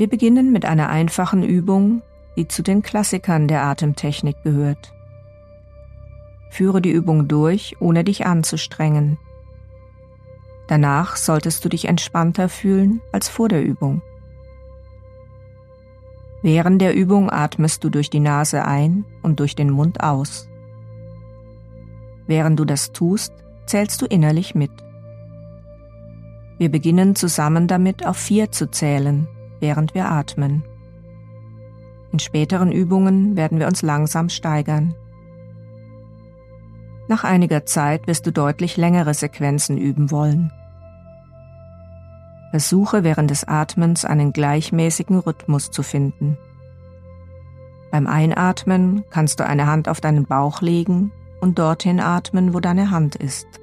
Wir beginnen mit einer einfachen Übung, die zu den Klassikern der Atemtechnik gehört. Führe die Übung durch, ohne dich anzustrengen. Danach solltest du dich entspannter fühlen als vor der Übung. Während der Übung atmest du durch die Nase ein und durch den Mund aus. Während du das tust, zählst du innerlich mit. Wir beginnen zusammen damit auf vier zu zählen, während wir atmen. In späteren Übungen werden wir uns langsam steigern. Nach einiger Zeit wirst du deutlich längere Sequenzen üben wollen. Versuche während des Atmens einen gleichmäßigen Rhythmus zu finden. Beim Einatmen kannst du eine Hand auf deinen Bauch legen und dorthin atmen, wo deine Hand ist.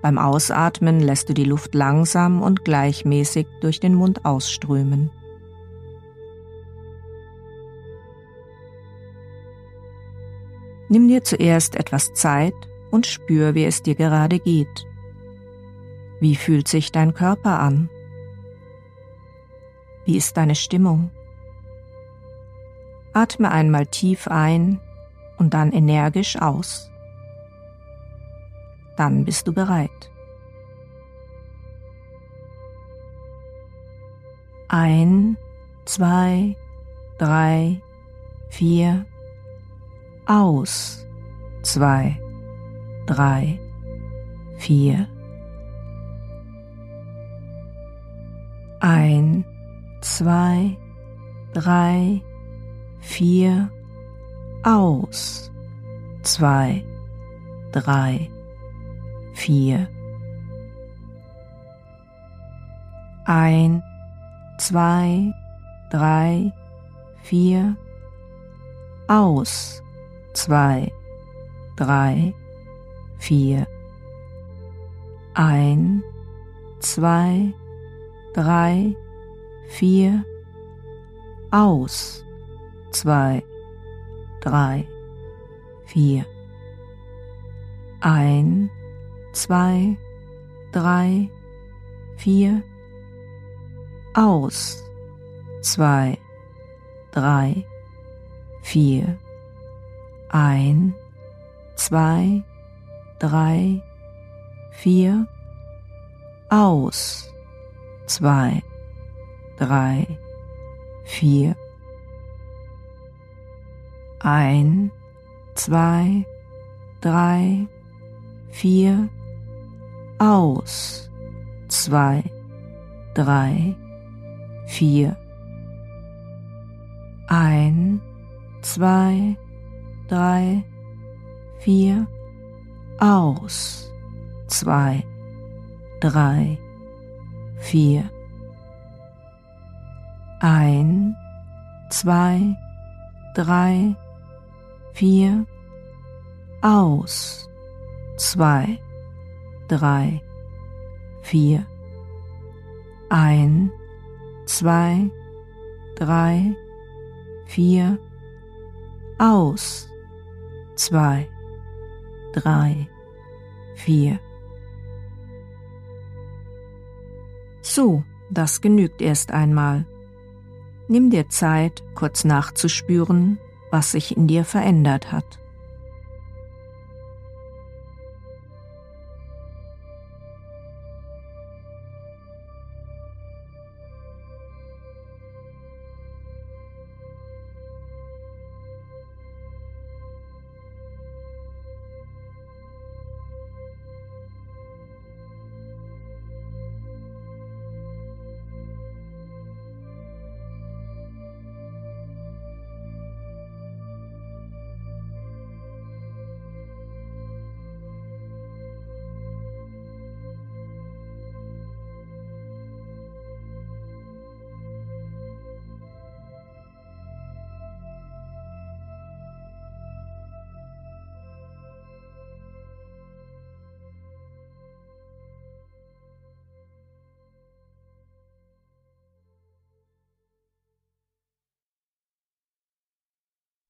Beim Ausatmen lässt du die Luft langsam und gleichmäßig durch den Mund ausströmen. Nimm dir zuerst etwas Zeit und spür, wie es dir gerade geht. Wie fühlt sich dein Körper an? Wie ist deine Stimmung? Atme einmal tief ein und dann energisch aus. Dann bist du bereit. Ein, zwei, drei, vier, aus, zwei, drei, vier, Ein, zwei, drei, vier, aus. Zwei, drei, vier. Ein, zwei, drei, vier, aus. Zwei, drei, vier. Ein, zwei, drei, vier, aus, zwei, drei, vier, ein, zwei, drei, vier, aus, zwei, drei, vier, ein, zwei, drei, vier, aus, zwei, drei, vier. Ein, zwei, drei, vier. Aus, zwei, drei, vier. Ein, zwei, drei, vier. Aus, zwei, drei, vier. Ein, zwei, drei, vier. Aus. Zwei, drei, vier. Ein, zwei, drei, vier. Aus. Zwei, drei, vier. So, das genügt erst einmal. Nimm dir Zeit, kurz nachzuspüren, was sich in dir verändert hat.